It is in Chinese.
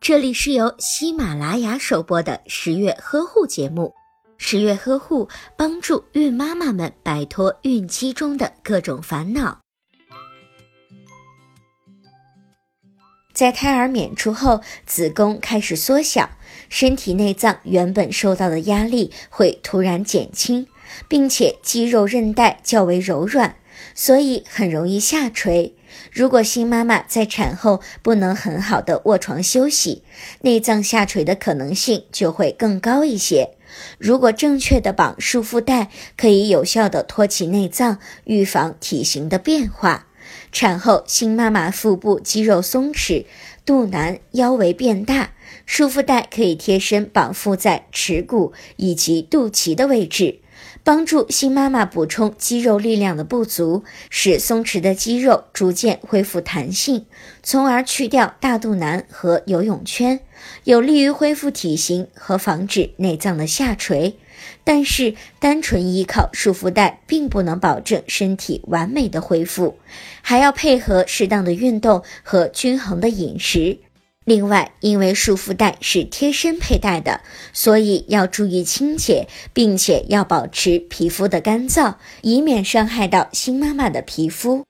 这里是由喜马拉雅首播的十月呵护节目。十月呵护帮助孕妈妈们摆脱孕期中的各种烦恼。在胎儿娩出后，子宫开始缩小，身体内脏原本受到的压力会突然减轻，并且肌肉韧带较为柔软，所以很容易下垂。如果新妈妈在产后不能很好的卧床休息，内脏下垂的可能性就会更高一些。如果正确的绑束缚带，可以有效的托起内脏，预防体型的变化。产后新妈妈腹部肌肉松弛，肚腩、腰围变大，束缚带可以贴身绑缚在耻骨以及肚脐的位置。帮助新妈妈补充肌肉力量的不足，使松弛的肌肉逐渐恢复弹性，从而去掉大肚腩和游泳圈，有利于恢复体型和防止内脏的下垂。但是，单纯依靠束缚带并不能保证身体完美的恢复，还要配合适当的运动和均衡的饮食。另外，因为束缚带是贴身佩戴的，所以要注意清洁，并且要保持皮肤的干燥，以免伤害到新妈妈的皮肤。